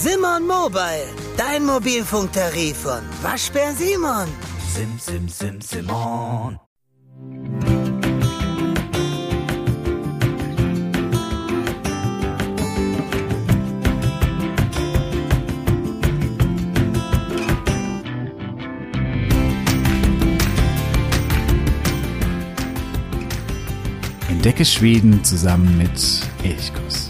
Simon Mobile, dein Mobilfunktarif von Waschbär Simon. Sim, sim, sim, Simon. Entdecke Schweden zusammen mit Elchkuss.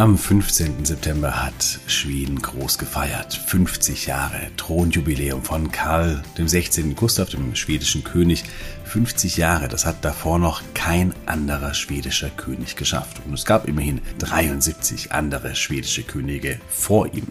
Am 15. September hat Schweden groß gefeiert. 50 Jahre Thronjubiläum von Karl dem 16. Gustav, dem schwedischen König. 50 Jahre, das hat davor noch kein anderer schwedischer König geschafft. Und es gab immerhin 73 andere schwedische Könige vor ihm.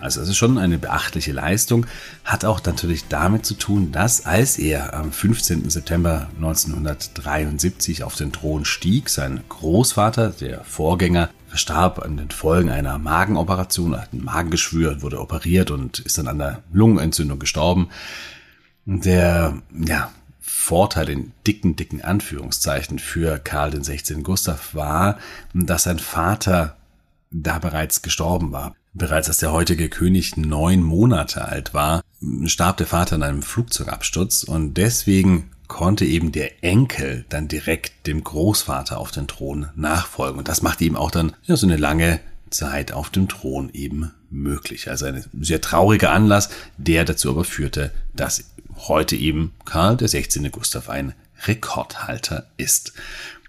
Also das ist schon eine beachtliche Leistung. Hat auch natürlich damit zu tun, dass als er am 15. September 1973 auf den Thron stieg, sein Großvater, der Vorgänger, verstarb an den Folgen einer Magenoperation, hat ein Magengeschwür, wurde operiert und ist dann an der Lungenentzündung gestorben. Der, ja, Vorteil in dicken, dicken Anführungszeichen für Karl den 16. Gustav war, dass sein Vater da bereits gestorben war. Bereits als der heutige König neun Monate alt war, starb der Vater in einem Flugzeugabsturz und deswegen konnte eben der Enkel dann direkt dem Großvater auf den Thron nachfolgen. Und das machte ihm auch dann ja, so eine lange Zeit auf dem Thron eben möglich. Also ein sehr trauriger Anlass, der dazu aber führte, dass heute eben Karl der 16. Gustav ein Rekordhalter ist.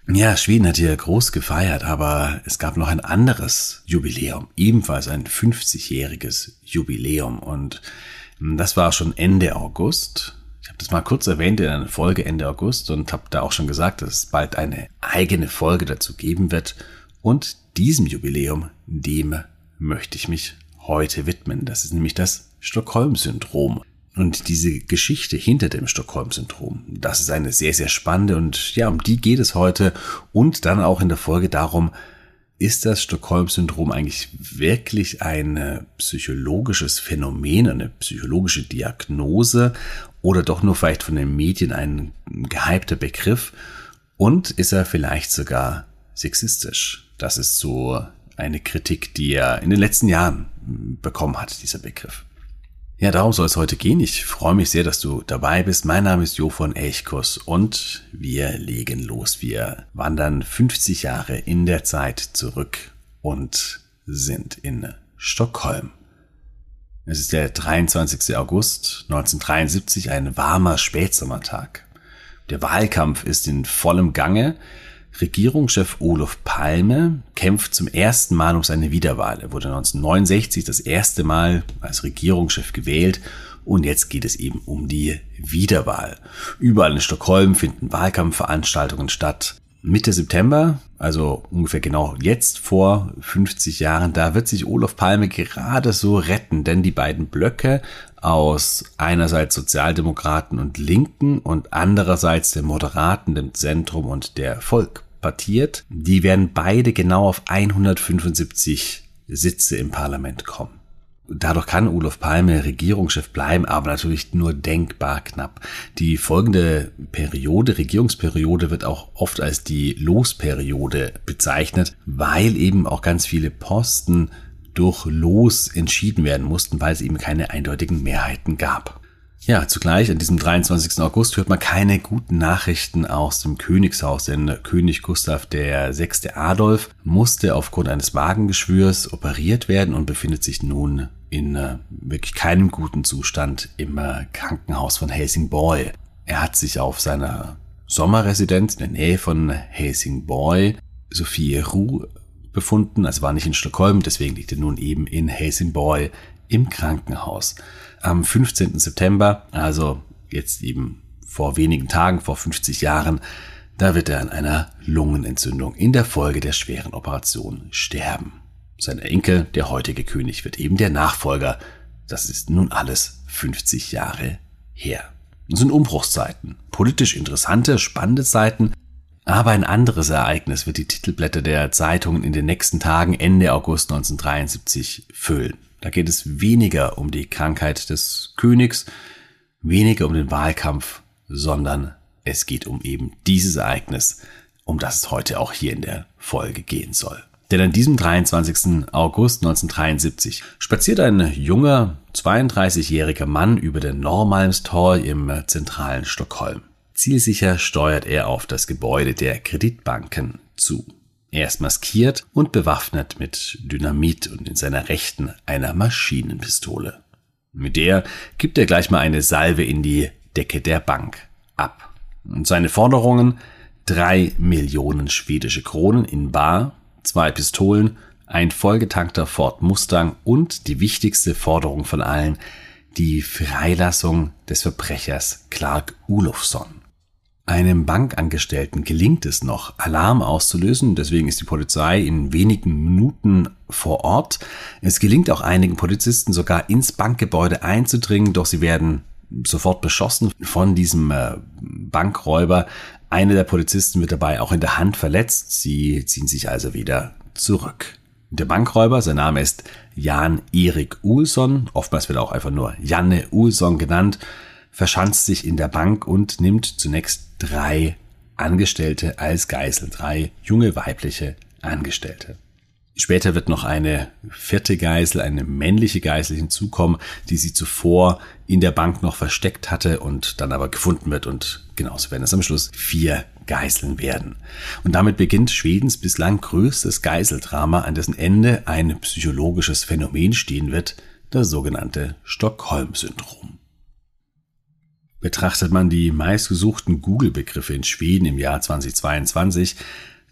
Ja, Schweden hat hier groß gefeiert, aber es gab noch ein anderes Jubiläum, ebenfalls ein 50-jähriges Jubiläum und das war schon Ende August ich habe das mal kurz erwähnt in einer Folge Ende August und habe da auch schon gesagt, dass es bald eine eigene Folge dazu geben wird. Und diesem Jubiläum, dem möchte ich mich heute widmen. Das ist nämlich das Stockholm-Syndrom. Und diese Geschichte hinter dem Stockholm-Syndrom, das ist eine sehr, sehr spannende und ja, um die geht es heute und dann auch in der Folge darum, ist das Stockholm-Syndrom eigentlich wirklich ein psychologisches Phänomen, eine psychologische Diagnose oder doch nur vielleicht von den Medien ein gehypter Begriff? Und ist er vielleicht sogar sexistisch? Das ist so eine Kritik, die er in den letzten Jahren bekommen hat, dieser Begriff. Ja, darum soll es heute gehen. Ich freue mich sehr, dass du dabei bist. Mein Name ist Jo von Elchkuss und wir legen los. Wir wandern 50 Jahre in der Zeit zurück und sind in Stockholm. Es ist der 23. August 1973, ein warmer Spätsommertag. Der Wahlkampf ist in vollem Gange. Regierungschef Olof Palme kämpft zum ersten Mal um seine Wiederwahl. Er wurde 1969 das erste Mal als Regierungschef gewählt und jetzt geht es eben um die Wiederwahl. Überall in Stockholm finden Wahlkampfveranstaltungen statt. Mitte September, also ungefähr genau jetzt vor 50 Jahren, da wird sich Olof Palme gerade so retten, denn die beiden Blöcke aus einerseits Sozialdemokraten und Linken und andererseits der Moderaten, dem Zentrum und der Volk partiert, die werden beide genau auf 175 Sitze im Parlament kommen. Dadurch kann Olof Palme Regierungschef bleiben, aber natürlich nur denkbar knapp. Die folgende Periode, Regierungsperiode, wird auch oft als die Losperiode bezeichnet, weil eben auch ganz viele Posten durch Los entschieden werden mussten, weil es eben keine eindeutigen Mehrheiten gab. Ja, zugleich an diesem 23. August hört man keine guten Nachrichten aus dem Königshaus, denn König Gustav VI. Adolf musste aufgrund eines Magengeschwürs operiert werden und befindet sich nun in äh, wirklich keinem guten Zustand im äh, Krankenhaus von Helsingborg. Er hat sich auf seiner Sommerresidenz in der Nähe von Helsingborg, Sophie Ruh, befunden, also war nicht in Stockholm, deswegen liegt er nun eben in Helsingborg im Krankenhaus am 15. September, also jetzt eben vor wenigen Tagen, vor 50 Jahren, da wird er an einer Lungenentzündung in der Folge der schweren Operation sterben. Sein Enkel, der heutige König, wird eben der Nachfolger. Das ist nun alles 50 Jahre her. Das sind Umbruchszeiten, politisch interessante, spannende Zeiten, Aber ein anderes Ereignis wird die Titelblätter der Zeitungen in den nächsten Tagen Ende August 1973 füllen. Da geht es weniger um die Krankheit des Königs, weniger um den Wahlkampf, sondern es geht um eben dieses Ereignis, um das es heute auch hier in der Folge gehen soll. Denn an diesem 23. August 1973 spaziert ein junger, 32-jähriger Mann über den Normalmstor im zentralen Stockholm. Zielsicher steuert er auf das Gebäude der Kreditbanken zu. Er ist maskiert und bewaffnet mit Dynamit und in seiner Rechten einer Maschinenpistole. Mit der gibt er gleich mal eine Salve in die Decke der Bank ab. Und seine Forderungen drei Millionen schwedische Kronen in Bar, zwei Pistolen, ein vollgetankter Ford Mustang und die wichtigste Forderung von allen, die Freilassung des Verbrechers Clark Olofsson. Einem Bankangestellten gelingt es noch, Alarm auszulösen, deswegen ist die Polizei in wenigen Minuten vor Ort. Es gelingt auch einigen Polizisten sogar ins Bankgebäude einzudringen, doch sie werden sofort beschossen von diesem äh, Bankräuber. Einer der Polizisten wird dabei auch in der Hand verletzt. Sie ziehen sich also wieder zurück. Der Bankräuber, sein Name ist Jan Erik Ulsson, oftmals wird er auch einfach nur Janne Ulsson genannt, verschanzt sich in der Bank und nimmt zunächst drei Angestellte als Geisel, drei junge weibliche Angestellte. Später wird noch eine vierte Geisel, eine männliche Geisel hinzukommen, die sie zuvor in der Bank noch versteckt hatte und dann aber gefunden wird und genauso werden es am Schluss vier Geiseln werden. Und damit beginnt Schwedens bislang größtes Geiseldrama, an dessen Ende ein psychologisches Phänomen stehen wird, das sogenannte Stockholm-Syndrom. Betrachtet man die meistgesuchten Google-Begriffe in Schweden im Jahr 2022,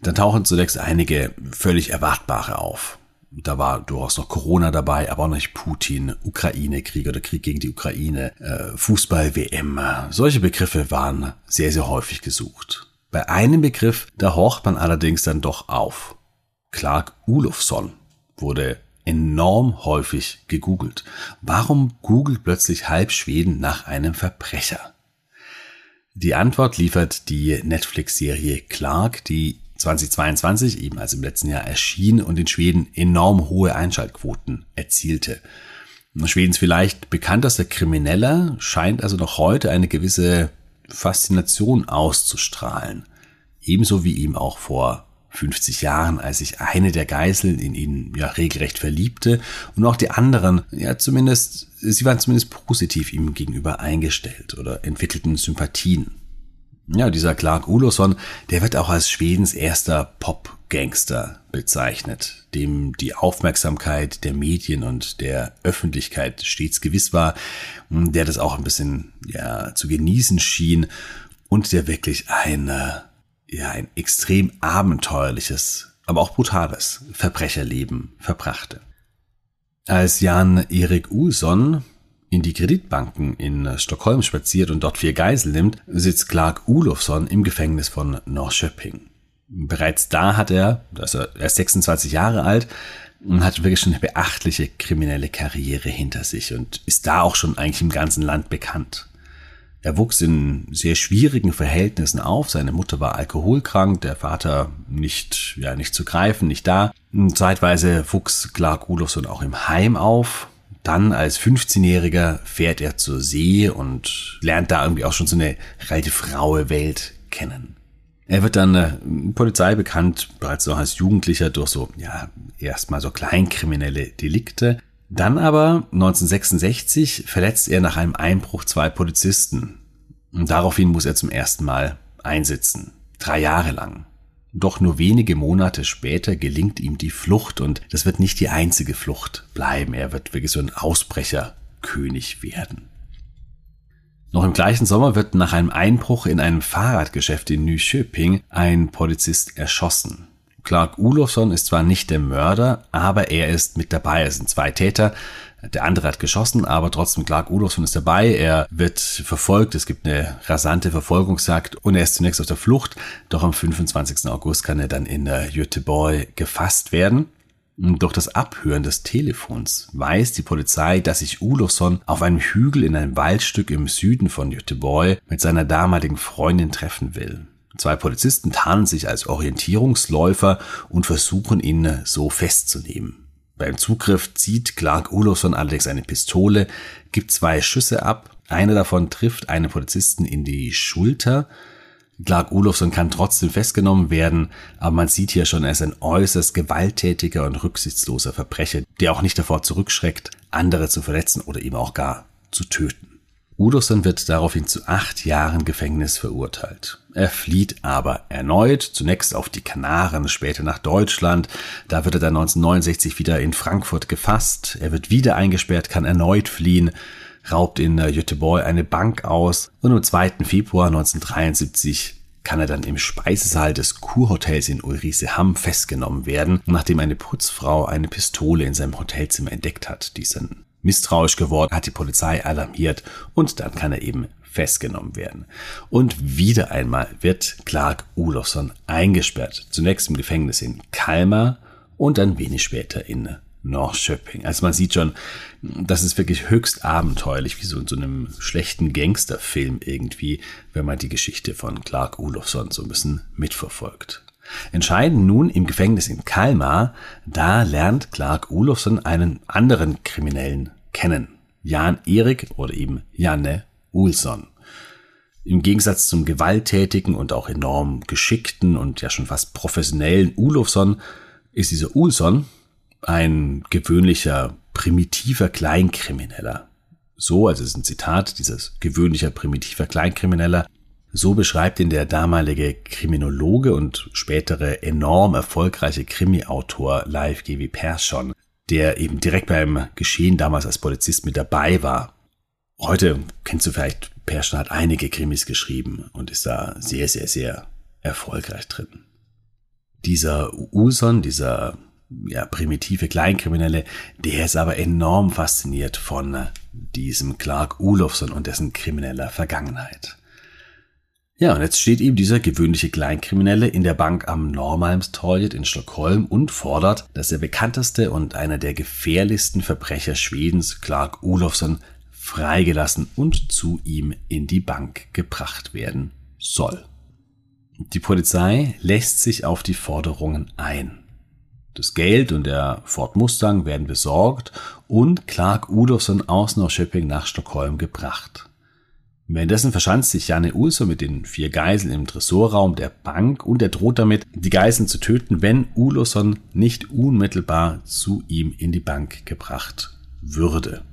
dann tauchen zunächst einige völlig erwartbare auf. Da war durchaus noch Corona dabei, aber auch nicht Putin, Ukraine-Krieg oder Krieg gegen die Ukraine, äh, Fußball-WM. Solche Begriffe waren sehr, sehr häufig gesucht. Bei einem Begriff, da horcht man allerdings dann doch auf. Clark Olofsson wurde enorm häufig gegoogelt. Warum googelt plötzlich halb Schweden nach einem Verbrecher? Die Antwort liefert die Netflix-Serie Clark, die 2022, eben als im letzten Jahr erschien und in Schweden enorm hohe Einschaltquoten erzielte. Schwedens vielleicht bekanntester Krimineller scheint also noch heute eine gewisse Faszination auszustrahlen. Ebenso wie ihm auch vor 50 Jahren, als sich eine der Geiseln in ihn ja regelrecht verliebte und auch die anderen, ja zumindest, sie waren zumindest positiv ihm gegenüber eingestellt oder entwickelten Sympathien. Ja, dieser Clark Olofsson, der wird auch als Schwedens erster Pop-Gangster bezeichnet, dem die Aufmerksamkeit der Medien und der Öffentlichkeit stets gewiss war, der das auch ein bisschen ja zu genießen schien und der wirklich eine ja ein extrem abenteuerliches, aber auch brutales Verbrecherleben verbrachte. Als Jan Erik Ulsson in die Kreditbanken in Stockholm spaziert und dort vier Geisel nimmt, sitzt Clark Olofsson im Gefängnis von Norrköping. Bereits da hat er, also er ist 26 Jahre alt, hat wirklich schon eine beachtliche kriminelle Karriere hinter sich und ist da auch schon eigentlich im ganzen Land bekannt. Er wuchs in sehr schwierigen Verhältnissen auf. Seine Mutter war alkoholkrank, der Vater nicht, ja, nicht zu greifen, nicht da. Zeitweise wuchs Clark Olofsson auch im Heim auf. Dann als 15-Jähriger fährt er zur See und lernt da irgendwie auch schon so eine relativ raue Welt kennen. Er wird dann äh, Polizei bekannt, bereits noch als Jugendlicher durch so, ja, erstmal so kleinkriminelle Delikte. Dann aber 1966 verletzt er nach einem Einbruch zwei Polizisten. Und daraufhin muss er zum ersten Mal einsitzen. Drei Jahre lang. Doch nur wenige Monate später gelingt ihm die Flucht und das wird nicht die einzige Flucht bleiben. Er wird wirklich so ein Ausbrecherkönig werden. Noch im gleichen Sommer wird nach einem Einbruch in einem Fahrradgeschäft in Nyköping ein Polizist erschossen. Clark Olofsson ist zwar nicht der Mörder, aber er ist mit dabei. Es sind zwei Täter. Der andere hat geschossen, aber trotzdem Clark Olofsson ist dabei. Er wird verfolgt. Es gibt eine rasante Verfolgungsjagd und er ist zunächst auf der Flucht. Doch am 25. August kann er dann in Göteborg gefasst werden. Durch das Abhören des Telefons weiß die Polizei, dass sich Olofsson auf einem Hügel in einem Waldstück im Süden von Göteborg mit seiner damaligen Freundin treffen will. Zwei Polizisten tarnen sich als Orientierungsläufer und versuchen ihn so festzunehmen. Beim Zugriff zieht Clark Olofsson allerdings eine Pistole, gibt zwei Schüsse ab, einer davon trifft einen Polizisten in die Schulter. Clark Olofsson kann trotzdem festgenommen werden, aber man sieht hier schon, er ist ein äußerst gewalttätiger und rücksichtsloser Verbrecher, der auch nicht davor zurückschreckt, andere zu verletzen oder eben auch gar zu töten. Udosson wird daraufhin zu acht Jahren Gefängnis verurteilt. Er flieht aber erneut, zunächst auf die Kanaren, später nach Deutschland. Da wird er dann 1969 wieder in Frankfurt gefasst. Er wird wieder eingesperrt, kann erneut fliehen, raubt in Göteborg eine Bank aus und am 2. Februar 1973 kann er dann im Speisesaal des Kurhotels in Ulricehamm festgenommen werden, nachdem eine Putzfrau eine Pistole in seinem Hotelzimmer entdeckt hat, die es dann misstrauisch geworden, hat die Polizei alarmiert und dann kann er eben festgenommen werden. Und wieder einmal wird Clark Olofsson eingesperrt. Zunächst im Gefängnis in Kalmar und dann wenig später in Norrköping. Also man sieht schon, das ist wirklich höchst abenteuerlich, wie so in so einem schlechten Gangsterfilm irgendwie, wenn man die Geschichte von Clark Olofsson so ein bisschen mitverfolgt. Entscheidend nun im Gefängnis in Kalmar, da lernt Clark Olofsson einen anderen Kriminellen kennen. Jan Erik oder eben Janne Ulsson. Im Gegensatz zum gewalttätigen und auch enorm geschickten und ja schon fast professionellen Ulofsson ist dieser Ulsson ein gewöhnlicher, primitiver Kleinkrimineller. So, also ist ein Zitat, dieses gewöhnlicher, primitiver Kleinkrimineller, so beschreibt ihn der damalige Kriminologe und spätere enorm erfolgreiche Krimi-Autor Live G.W. Persson, der eben direkt beim Geschehen damals als Polizist mit dabei war. Heute kennst du vielleicht, Persson hat einige Krimis geschrieben und ist da sehr, sehr, sehr erfolgreich drin. Dieser Uson, dieser ja, primitive Kleinkriminelle, der ist aber enorm fasziniert von diesem Clark Olofsson und dessen krimineller Vergangenheit. Ja, und jetzt steht eben dieser gewöhnliche Kleinkriminelle in der Bank am Norrmalmstorget in Stockholm und fordert, dass der bekannteste und einer der gefährlichsten Verbrecher Schwedens, Clark Olofsson, freigelassen und zu ihm in die Bank gebracht werden soll. Die Polizei lässt sich auf die Forderungen ein. Das Geld und der Ford Mustang werden besorgt und Clark Olofsson aus Norrköping nach Stockholm gebracht. Währenddessen verschanzt sich Janne Ulso mit den vier Geiseln im Tresorraum der Bank und er droht damit, die Geiseln zu töten, wenn Ulosson nicht unmittelbar zu ihm in die Bank gebracht würde.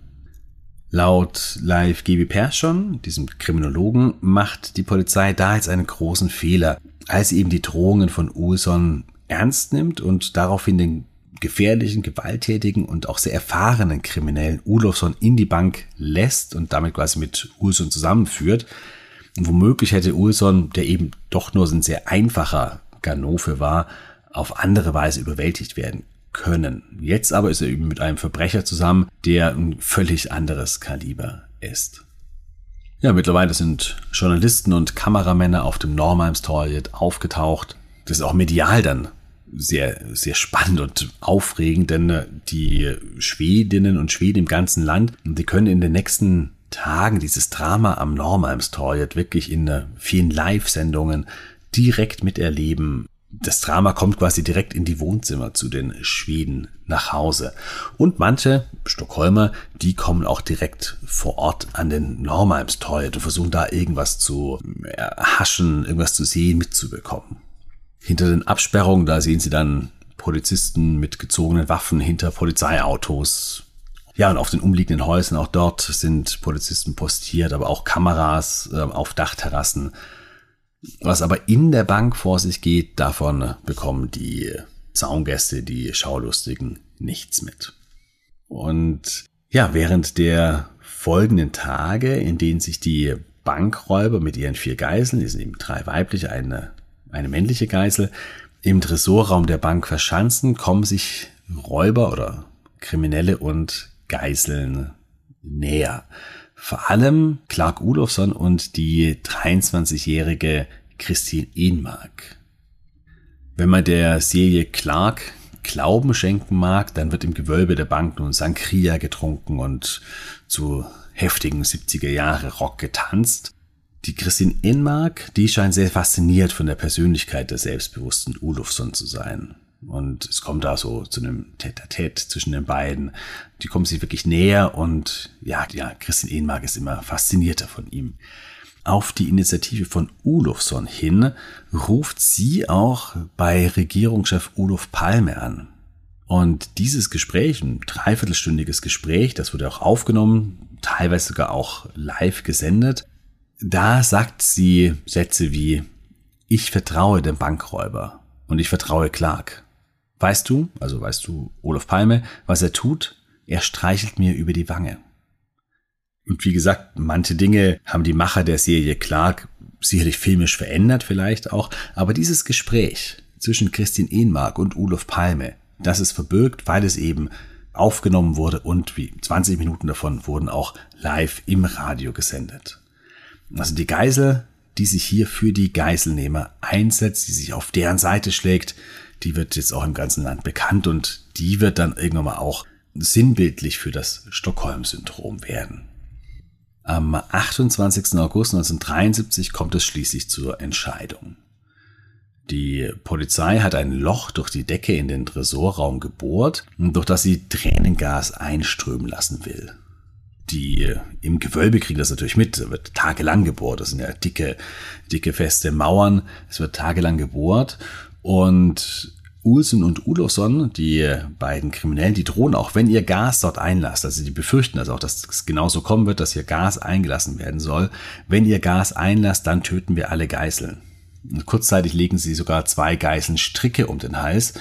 Laut Live G.B. Persson, diesem Kriminologen, macht die Polizei da jetzt einen großen Fehler, als sie eben die Drohungen von Ulson ernst nimmt und daraufhin den gefährlichen, gewalttätigen und auch sehr erfahrenen Kriminellen Ulofsson in die Bank lässt und damit quasi mit Ulsson zusammenführt. Und womöglich hätte Ulsson, der eben doch nur ein sehr einfacher Ganove war, auf andere Weise überwältigt werden können. Jetzt aber ist er eben mit einem Verbrecher zusammen, der ein völlig anderes Kaliber ist. Ja, mittlerweile sind Journalisten und Kameramänner auf dem Normheimstorget aufgetaucht. Das ist auch medial dann sehr, sehr spannend und aufregend, denn äh, die Schwedinnen und Schweden im ganzen Land, die können in den nächsten Tagen dieses Drama am Normalmstorget wirklich in äh, vielen Live-Sendungen direkt miterleben. Das Drama kommt quasi direkt in die Wohnzimmer zu den Schweden nach Hause. Und manche Stockholmer, die kommen auch direkt vor Ort an den Normalmstorget und versuchen da irgendwas zu haschen, irgendwas zu sehen, mitzubekommen. Hinter den Absperrungen, da sehen Sie dann Polizisten mit gezogenen Waffen hinter Polizeiautos. Ja, und auf den umliegenden Häusern, auch dort sind Polizisten postiert, aber auch Kameras äh, auf Dachterrassen. Was aber in der Bank vor sich geht, davon bekommen die Zaungäste, die Schaulustigen, nichts mit. Und ja, während der folgenden Tage, in denen sich die Bankräuber mit ihren vier Geiseln, die sind eben drei weibliche, eine eine männliche Geisel, im Tresorraum der Bank verschanzen, kommen sich Räuber oder Kriminelle und Geiseln näher. Vor allem Clark Olofsson und die 23-jährige Christine Ehnmark. Wenn man der Serie Clark Glauben schenken mag, dann wird im Gewölbe der Bank nun Sangria getrunken und zu heftigen 70er Jahre Rock getanzt. Die Christine Enmark, die scheint sehr fasziniert von der Persönlichkeit des selbstbewussten Olufsson zu sein. Und es kommt da so zu einem Tête-à-Tête zwischen den beiden. Die kommen sich wirklich näher und ja, ja, Christine Enmark ist immer faszinierter von ihm. Auf die Initiative von Olufsson hin ruft sie auch bei Regierungschef Olof Palme an. Und dieses Gespräch, ein dreiviertelstündiges Gespräch, das wurde auch aufgenommen, teilweise sogar auch live gesendet. Da sagt sie Sätze wie, ich vertraue dem Bankräuber und ich vertraue Clark. Weißt du, also weißt du, Olaf Palme, was er tut? Er streichelt mir über die Wange. Und wie gesagt, manche Dinge haben die Macher der Serie Clark sicherlich filmisch verändert vielleicht auch, aber dieses Gespräch zwischen Christine Ehnmark und Olaf Palme, das ist verbirgt, weil es eben aufgenommen wurde und wie 20 Minuten davon wurden auch live im Radio gesendet. Also die Geisel, die sich hier für die Geiselnehmer einsetzt, die sich auf deren Seite schlägt, die wird jetzt auch im ganzen Land bekannt und die wird dann irgendwann mal auch sinnbildlich für das Stockholm-Syndrom werden. Am 28. August 1973 kommt es schließlich zur Entscheidung. Die Polizei hat ein Loch durch die Decke in den Tresorraum gebohrt, durch das sie Tränengas einströmen lassen will. Die im Gewölbe kriegen das natürlich mit, es wird tagelang gebohrt, das sind ja dicke, dicke feste Mauern, es wird tagelang gebohrt und Ulsen und Ulofsson, die beiden Kriminellen, die drohen auch, wenn ihr Gas dort einlasst, also die befürchten also auch, dass es genauso kommen wird, dass hier Gas eingelassen werden soll. Wenn ihr Gas einlasst, dann töten wir alle Geiseln. Und kurzzeitig legen sie sogar zwei Geiseln Stricke um den Hals,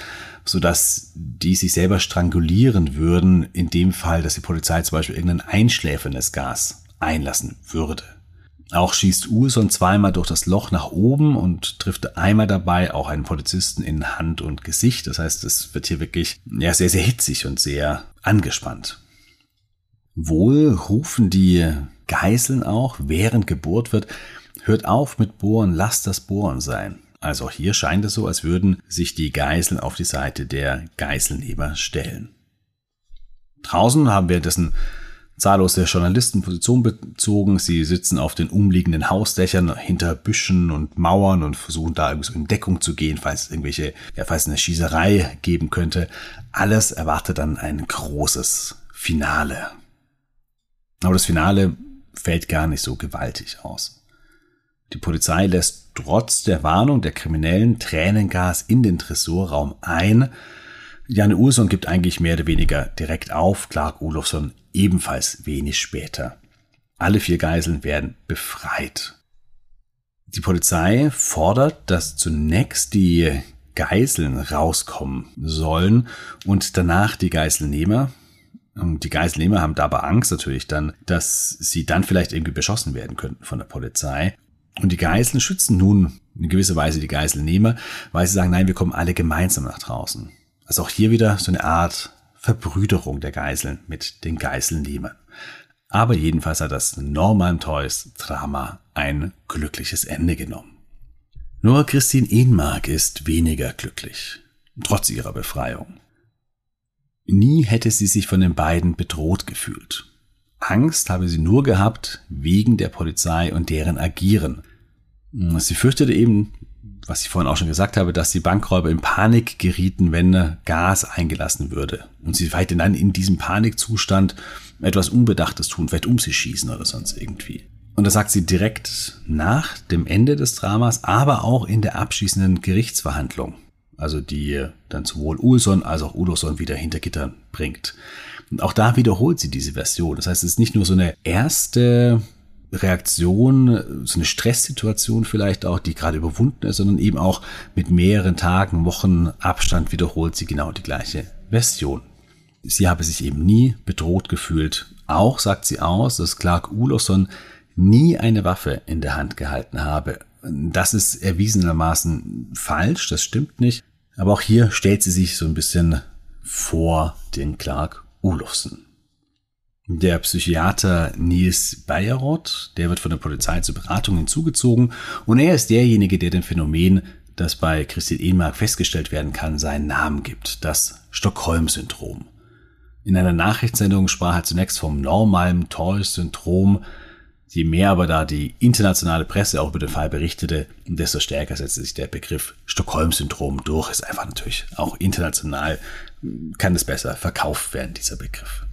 sodass die sich selber strangulieren würden, in dem Fall, dass die Polizei zum Beispiel irgendein einschläferndes Gas einlassen würde. Auch schießt Urson zweimal durch das Loch nach oben und trifft einmal dabei auch einen Polizisten in Hand und Gesicht. Das heißt, es wird hier wirklich ja, sehr, sehr hitzig und sehr angespannt. Wohl rufen die Geiseln auch, während gebohrt wird, hört auf mit Bohren, lasst das Bohren sein. Also auch hier scheint es so, als würden sich die Geiseln auf die Seite der Geiselnehmer stellen. Draußen haben wir dessen zahllose Journalisten Position bezogen. Sie sitzen auf den umliegenden Hausdächern hinter Büschen und Mauern und versuchen da irgendwie so in Deckung zu gehen, falls es irgendwelche, ja, falls es eine Schießerei geben könnte. Alles erwartet dann ein großes Finale. Aber das Finale fällt gar nicht so gewaltig aus. Die Polizei lässt trotz der Warnung der Kriminellen Tränengas in den Tresorraum ein. Janne Urson gibt eigentlich mehr oder weniger direkt auf. Clark Olofsson ebenfalls wenig später. Alle vier Geiseln werden befreit. Die Polizei fordert, dass zunächst die Geiseln rauskommen sollen und danach die Geiselnehmer. Die Geiselnehmer haben dabei Angst natürlich dann, dass sie dann vielleicht irgendwie beschossen werden könnten von der Polizei. Und die Geiseln schützen nun in gewisser Weise die Geiselnehmer, weil sie sagen, nein, wir kommen alle gemeinsam nach draußen. Also auch hier wieder so eine Art Verbrüderung der Geiseln mit den Geiselnehmern. Aber jedenfalls hat das Norman Toys Drama ein glückliches Ende genommen. Nur Christine Ehnmark ist weniger glücklich, trotz ihrer Befreiung. Nie hätte sie sich von den beiden bedroht gefühlt. Angst habe sie nur gehabt wegen der Polizei und deren Agieren. Sie fürchtete eben, was ich vorhin auch schon gesagt habe, dass die Bankräuber in Panik gerieten, wenn Gas eingelassen würde. Und sie weiterhin dann in diesem Panikzustand etwas Unbedachtes tun, vielleicht um sie schießen oder sonst irgendwie. Und das sagt sie direkt nach dem Ende des Dramas, aber auch in der abschließenden Gerichtsverhandlung. Also die dann sowohl Ulson als auch Ulosson wieder hinter Gittern bringt. Und auch da wiederholt sie diese Version. Das heißt, es ist nicht nur so eine erste Reaktion, so eine Stresssituation vielleicht auch, die gerade überwunden ist, sondern eben auch mit mehreren Tagen, Wochen Abstand wiederholt sie genau die gleiche Version. Sie habe sich eben nie bedroht gefühlt. Auch sagt sie aus, dass Clark Ulosson nie eine Waffe in der Hand gehalten habe. Das ist erwiesenermaßen falsch, das stimmt nicht. Aber auch hier stellt sie sich so ein bisschen vor den Clark Olofsson. Der Psychiater Nils Bayerroth, der wird von der Polizei zur Beratung hinzugezogen und er ist derjenige, der dem Phänomen, das bei Christine Ehnmark festgestellt werden kann, seinen Namen gibt, das Stockholm-Syndrom. In einer Nachrichtssendung sprach er zunächst vom normalen Toys-Syndrom. Je mehr aber da die internationale Presse auch über den Fall berichtete, desto stärker setzte sich der Begriff Stockholm-Syndrom durch. Ist einfach natürlich auch international, kann es besser verkauft werden, dieser Begriff.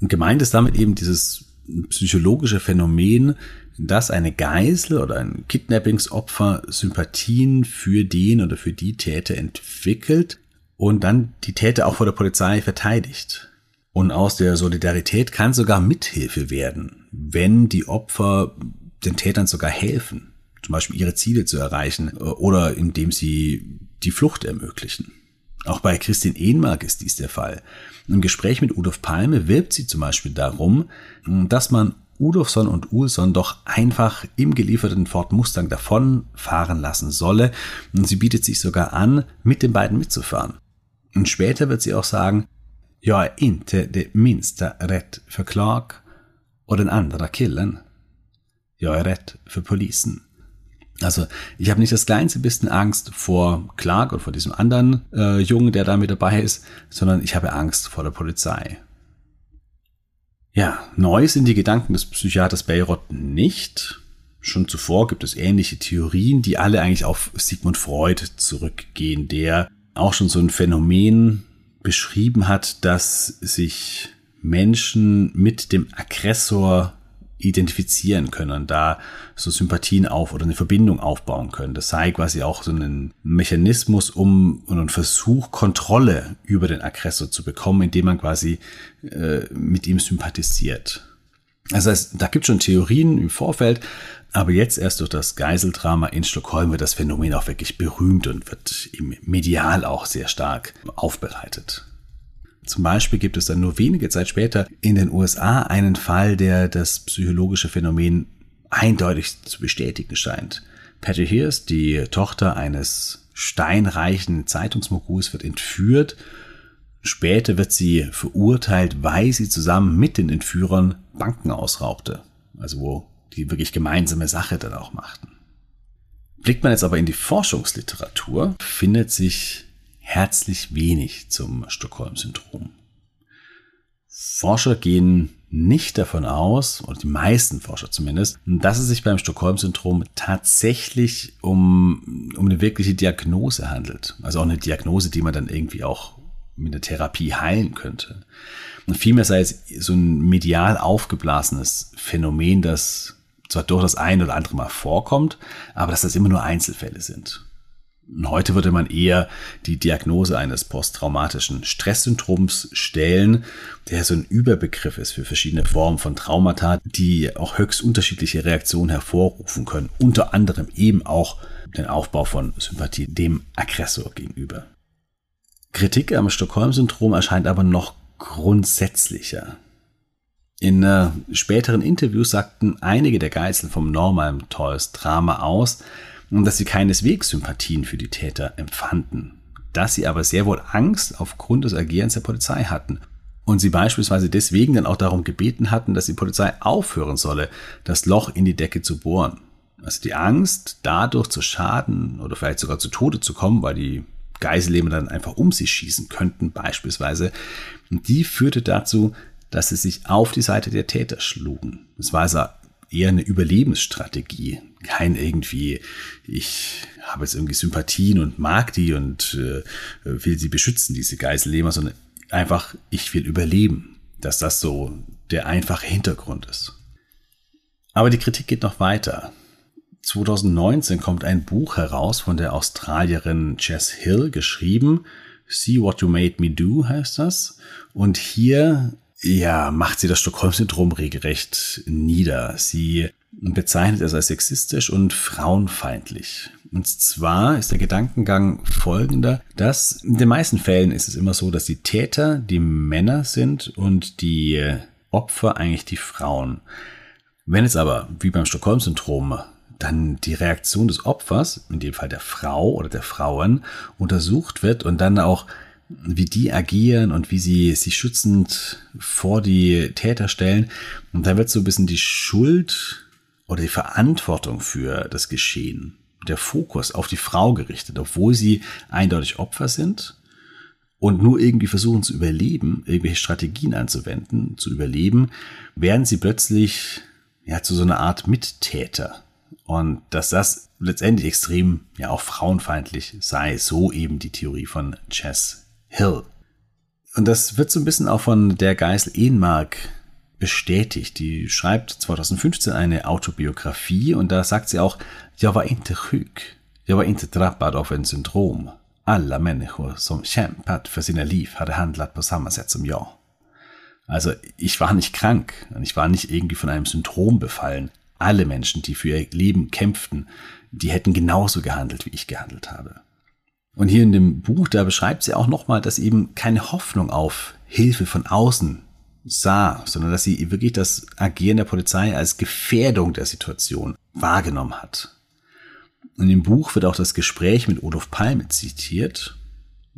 Und gemeint ist damit eben dieses psychologische Phänomen, dass eine Geisel oder ein Kidnappingsopfer Sympathien für den oder für die Täter entwickelt und dann die Täter auch vor der Polizei verteidigt. Und aus der Solidarität kann sogar Mithilfe werden, wenn die Opfer den Tätern sogar helfen, zum Beispiel ihre Ziele zu erreichen oder indem sie die Flucht ermöglichen. Auch bei Christine Ehnmark ist dies der Fall. Im Gespräch mit Udolf Palme wirbt sie zum Beispiel darum, dass man Udolfsson und Ulsson doch einfach im gelieferten Ford Mustang davonfahren lassen solle. Und sie bietet sich sogar an, mit den beiden mitzufahren. Und später wird sie auch sagen, jag är inte det minsta rätt för Clark och den andra killen. Jag är rätt för polisen. Also ich habe nicht das kleinste bisschen Angst vor Clark und vor diesem anderen äh, Jungen, der da mit dabei ist, sondern ich habe Angst vor der Polizei. Ja, neu sind die Gedanken des Psychiaters Bayrott nicht. Schon zuvor gibt es ähnliche Theorien, die alle eigentlich auf Sigmund Freud zurückgehen, der auch schon so ein Phänomen beschrieben hat, dass sich Menschen mit dem Aggressor identifizieren können und da so Sympathien auf oder eine Verbindung aufbauen können. Das sei quasi auch so ein Mechanismus, um und ein Versuch, Kontrolle über den Aggressor zu bekommen, indem man quasi äh, mit ihm sympathisiert. Das heißt, da gibt es schon Theorien im Vorfeld, aber jetzt erst durch das Geiseldrama in Stockholm wird das Phänomen auch wirklich berühmt und wird im medial auch sehr stark aufbereitet. Zum Beispiel gibt es dann nur wenige Zeit später in den USA einen Fall, der das psychologische Phänomen eindeutig zu bestätigen scheint. Patty Hears, die Tochter eines steinreichen Zeitungsmoguls, wird entführt. Später wird sie verurteilt, weil sie zusammen mit den Entführern Banken ausraubte. Also wo die wirklich gemeinsame Sache dann auch machten. Blickt man jetzt aber in die Forschungsliteratur, findet sich herzlich wenig zum Stockholm-Syndrom. Forscher gehen nicht davon aus, oder die meisten Forscher zumindest, dass es sich beim Stockholm-Syndrom tatsächlich um, um eine wirkliche Diagnose handelt. Also auch eine Diagnose, die man dann irgendwie auch mit der Therapie heilen könnte. Und vielmehr sei es so ein medial aufgeblasenes Phänomen, das zwar durch das ein oder andere Mal vorkommt, aber dass das immer nur Einzelfälle sind. Heute würde man eher die Diagnose eines posttraumatischen Stresssyndroms stellen, der so ein Überbegriff ist für verschiedene Formen von Traumata, die auch höchst unterschiedliche Reaktionen hervorrufen können, unter anderem eben auch den Aufbau von Sympathie dem Aggressor gegenüber. Kritik am Stockholm-Syndrom erscheint aber noch grundsätzlicher. In äh, späteren Interviews sagten einige der Geiseln vom Normal Toys Drama aus, dass sie keineswegs Sympathien für die Täter empfanden, dass sie aber sehr wohl Angst aufgrund des Agierens der Polizei hatten und sie beispielsweise deswegen dann auch darum gebeten hatten, dass die Polizei aufhören solle, das Loch in die Decke zu bohren. Also die Angst, dadurch zu Schaden oder vielleicht sogar zu Tode zu kommen, weil die Geiselnehmer dann einfach um sie schießen könnten, beispielsweise, die führte dazu, dass sie sich auf die Seite der Täter schlugen. Das war also eher eine Überlebensstrategie. Kein irgendwie, ich habe jetzt irgendwie Sympathien und mag die und äh, will sie beschützen, diese Geiselnehmer, sondern einfach, ich will überleben. Dass das so der einfache Hintergrund ist. Aber die Kritik geht noch weiter. 2019 kommt ein Buch heraus von der Australierin Jess Hill, geschrieben. See What You Made Me Do heißt das. Und hier ja, macht sie das Stockholm-Syndrom regelrecht nieder. Sie bezeichnet es als sexistisch und frauenfeindlich. Und zwar ist der Gedankengang folgender, dass in den meisten Fällen ist es immer so, dass die Täter die Männer sind und die Opfer eigentlich die Frauen. Wenn es aber, wie beim Stockholm-Syndrom, dann die Reaktion des Opfers, in dem Fall der Frau oder der Frauen, untersucht wird und dann auch wie die agieren und wie sie sich schützend vor die Täter stellen. Und da wird so ein bisschen die Schuld oder die Verantwortung für das Geschehen, der Fokus auf die Frau gerichtet, obwohl sie eindeutig Opfer sind und nur irgendwie versuchen zu überleben, irgendwelche Strategien anzuwenden, zu überleben, werden sie plötzlich ja, zu so einer Art Mittäter. Und dass das letztendlich extrem, ja auch frauenfeindlich sei, so eben die Theorie von Chess Hill. Und das wird so ein bisschen auch von der Geisel Ehenmark bestätigt. Die schreibt 2015 eine Autobiografie und da sagt sie auch, jag var inte sjuk. Jag var inte drabbad syndrom. Alla människor som kämpat för sina liv hade handlat på samma sätt som jag. Also ich war nicht krank und ich war nicht irgendwie von einem Syndrom befallen. Alle Menschen, die für ihr Leben kämpften, die hätten genauso gehandelt, wie ich gehandelt habe. Und hier in dem Buch, da beschreibt sie auch nochmal, dass eben keine Hoffnung auf Hilfe von außen sah, sondern dass sie wirklich das Agieren der Polizei als Gefährdung der Situation wahrgenommen hat. In dem Buch wird auch das Gespräch mit Olof Palme zitiert.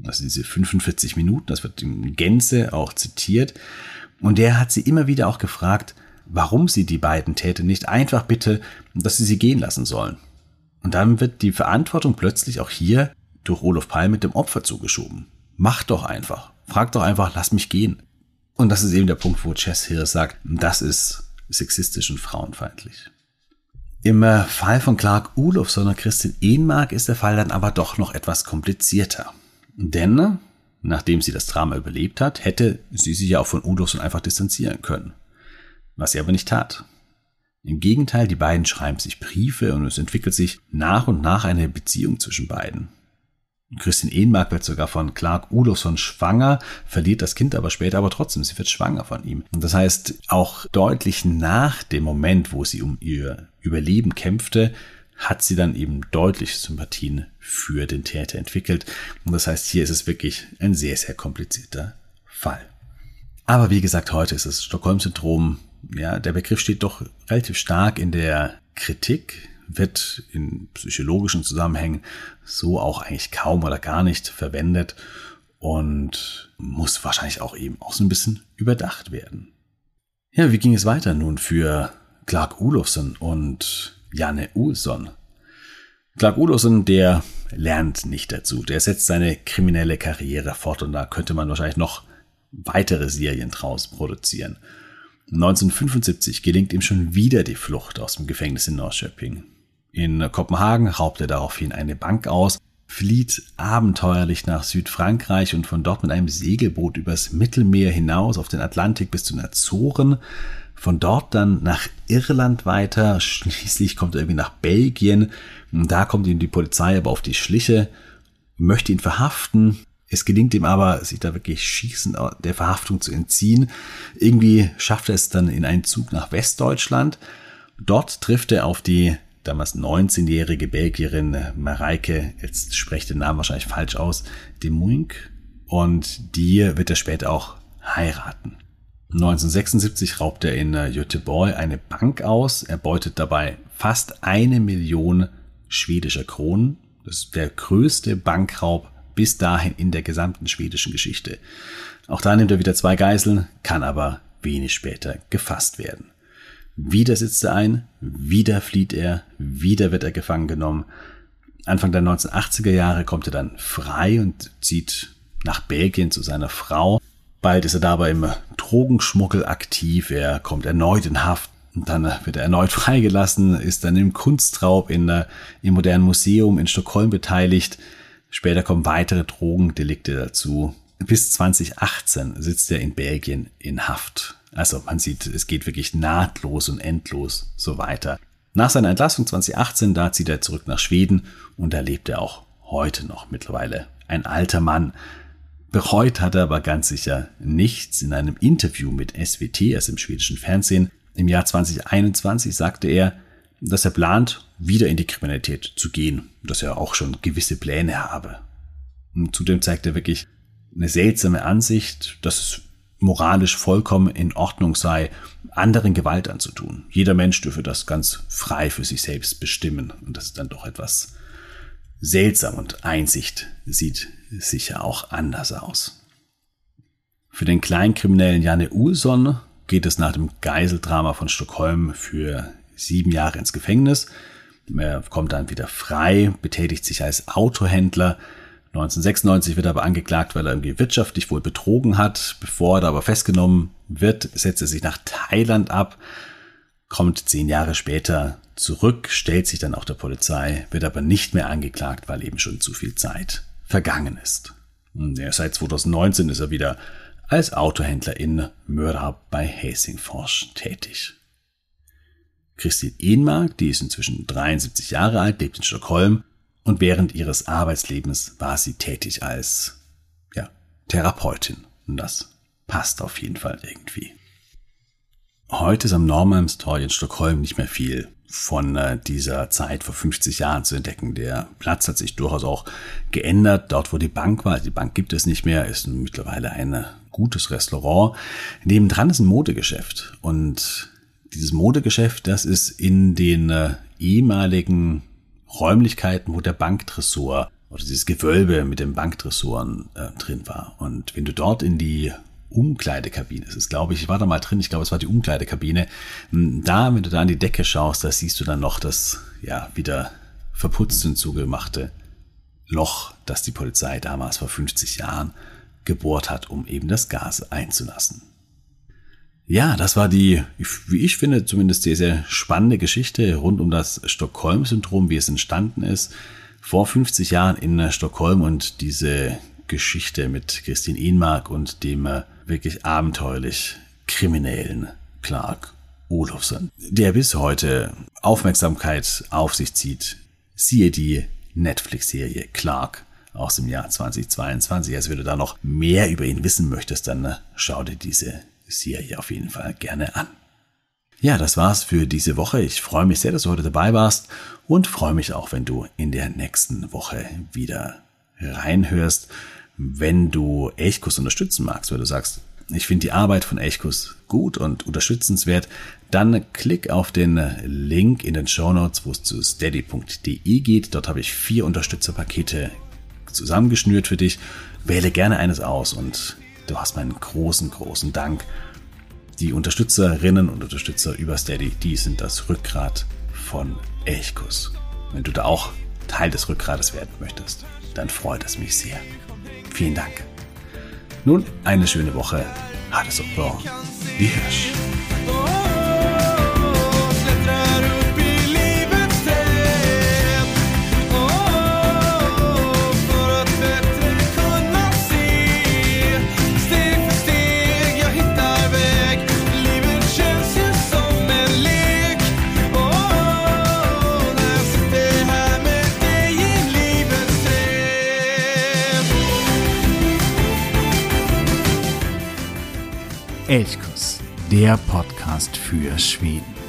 Also diese 45 Minuten, das wird in Gänze auch zitiert. Und der hat sie immer wieder auch gefragt, warum sie die beiden Täter nicht einfach bitte, dass sie sie gehen lassen sollen. Und dann wird die Verantwortung plötzlich auch hier durch Olof Palme dem Opfer zugeschoben. Mach doch einfach. Frag doch einfach, lass mich gehen. Und das ist eben der Punkt, wo Chess hier sagt, das ist sexistisch und frauenfeindlich. Im äh, Fall von Clark Olofsson und Christin Ehnmark ist der Fall dann aber doch noch etwas komplizierter. Denn, nachdem sie das Drama überlebt hat, hätte sie sich ja auch von Olofsson einfach distanzieren können was sie aber nicht tat. Im Gegenteil, die beiden schreiben sich Briefe und es entwickelt sich nach und nach eine Beziehung zwischen beiden. Christine Ehnmark wird sogar von Clark Olofsson schwanger, verliert das Kind aber später, aber trotzdem, sie wird schwanger von ihm. Und das heißt, auch deutlich nach dem Moment, wo sie um ihr Überleben kämpfte, hat sie dann eben deutlich Sympathien für den Täter entwickelt. Und das heißt, hier ist es wirklich ein sehr, sehr komplizierter Fall. Aber wie gesagt, heute ist das Stockholm-Syndrom ja, der Begriff steht doch relativ stark in der Kritik, wird in psychologischen Zusammenhängen so auch eigentlich kaum oder gar nicht verwendet und muss wahrscheinlich auch eben auch so ein bisschen überdacht werden. Ja, wie ging es weiter nun für Clark Olofsson und Janne Ulsson? Clark Olofsson, der lernt nicht dazu. Der setzt seine kriminelle Karriere fort und da könnte man wahrscheinlich noch weitere Serien draus produzieren. 1975 gelingt ihm schon wieder die Flucht aus dem Gefängnis in Norrköping. In Kopenhagen raubt er daraufhin eine Bank aus, flieht abenteuerlich nach Südfrankreich und von dort mit einem Segelboot übers Mittelmeer hinaus auf den Atlantik bis zu den Azoren, von dort dann nach Irland weiter, schließlich kommt er irgendwie nach Belgien, da kommt ihm die Polizei aber auf die Schliche, möchte ihn verhaften, es gelingt ihm aber, sich da wirklich schießen der Verhaftung zu entziehen. Irgendwie schafft er es dann in einen Zug nach Westdeutschland. Dort trifft er auf die damals 19-jährige Belgierin Mareike, jetzt spreche den Namen wahrscheinlich falsch aus, de Muink. Und die wird er später auch heiraten. 1976 raubt er in Göteborg eine Bank aus. Er beutet dabei fast eine Million schwedischer Kronen. Das ist der größte Bankraub bis dahin in der gesamten schwedischen Geschichte. Auch da nimmt er wieder zwei Geiseln, kann aber wenig später gefasst werden. Wieder sitzt er ein, wieder flieht er, wieder wird er gefangen genommen. Anfang der 1980er Jahre kommt er dann frei und zieht nach Belgien zu seiner Frau. Bald ist er dabei im Drogenschmuggel aktiv, er kommt erneut in Haft und dann wird er erneut freigelassen, ist dann im Kunstraub in, im Modernen Museum in Stockholm beteiligt. Später kommen weitere Drogendelikte dazu. Bis 2018 sitzt er in Belgien in Haft. Also man sieht, es geht wirklich nahtlos und endlos so weiter. Nach seiner Entlassung 2018, da zieht er zurück nach Schweden und da lebt er auch heute noch mittlerweile. Ein alter Mann. Bereut hat er aber ganz sicher nichts. In einem Interview mit SWT, also im schwedischen Fernsehen, im Jahr 2021 sagte er, dass er plant, wieder in die Kriminalität zu gehen, dass er auch schon gewisse Pläne habe. Und zudem zeigt er wirklich eine seltsame Ansicht, dass es moralisch vollkommen in Ordnung sei, anderen Gewalt anzutun. Jeder Mensch dürfe das ganz frei für sich selbst bestimmen. Und das ist dann doch etwas seltsam und Einsicht sieht sicher auch anders aus. Für den Kleinkriminellen Janne Ulsson geht es nach dem Geiseldrama von Stockholm für sieben Jahre ins Gefängnis. Er kommt dann wieder frei, betätigt sich als Autohändler. 1996 wird er aber angeklagt, weil er irgendwie wirtschaftlich wohl betrogen hat. Bevor er aber festgenommen wird, setzt er sich nach Thailand ab, kommt zehn Jahre später zurück, stellt sich dann auch der Polizei, wird aber nicht mehr angeklagt, weil eben schon zu viel Zeit vergangen ist. Und seit 2019 ist er wieder als Autohändler in Möra bei Helsingfors tätig. Christine Ehnmark, die ist inzwischen 73 Jahre alt, lebt in Stockholm und während ihres Arbeitslebens war sie tätig als ja, Therapeutin. Und das passt auf jeden Fall irgendwie. Heute ist am Normalmstor in Stockholm nicht mehr viel von äh, dieser Zeit vor 50 Jahren zu entdecken. Der Platz hat sich durchaus auch geändert. Dort, wo die Bank war, die Bank gibt es nicht mehr, ist mittlerweile ein gutes Restaurant. Nebendran ist ein Modegeschäft. Und dieses Modegeschäft, das ist in den äh, ehemaligen Räumlichkeiten, wo der Banktresor oder dieses Gewölbe mit den Banktresoren äh, drin war. Und wenn du dort in die Umkleidekabine. Es ist, glaube ich, ich war da mal drin, ich glaube, es war die Umkleidekabine. Hm, da, wenn du da an die Decke schaust, da siehst du dann noch das, ja, wieder verputzt und zugemachte Loch, das die Polizei damals vor 50 Jahren gebohrt hat, um eben das Gas einzulassen. Ja, das war die, wie ich finde, zumindest sehr, sehr spannende Geschichte rund um das Stockholm-Syndrom, wie es entstanden ist. Vor 50 Jahren in Stockholm und diese Geschichte mit Christine Ehnmark und dem äh, wirklich abenteuerlich kriminellen Clark Olofsson, der bis heute Aufmerksamkeit auf sich zieht. Siehe die Netflix-Serie Clark aus dem Jahr 2022. Also wenn du da noch mehr über ihn wissen möchtest, dann äh, schau dir diese Serie auf jeden Fall gerne an. Ja, das war's für diese Woche. Ich freue mich sehr, dass du heute dabei warst und freue mich auch, wenn du in der nächsten Woche wieder reinhörst wenn du Elchkus unterstützen magst, weil du sagst, ich finde die Arbeit von Elchkus gut und unterstützenswert, dann klick auf den Link in den Show Notes, wo es zu steady.de geht. Dort habe ich vier Unterstützerpakete zusammengeschnürt für dich. Wähle gerne eines aus und du hast meinen großen, großen Dank. Die Unterstützerinnen und Unterstützer über Steady, die sind das Rückgrat von Elchkus. Wenn du da auch Teil des Rückgrates werden möchtest, dann freut es mich sehr. Vielen Dank. Nun eine schöne Woche. Ha det så bra. Vi Podcast für Schweden.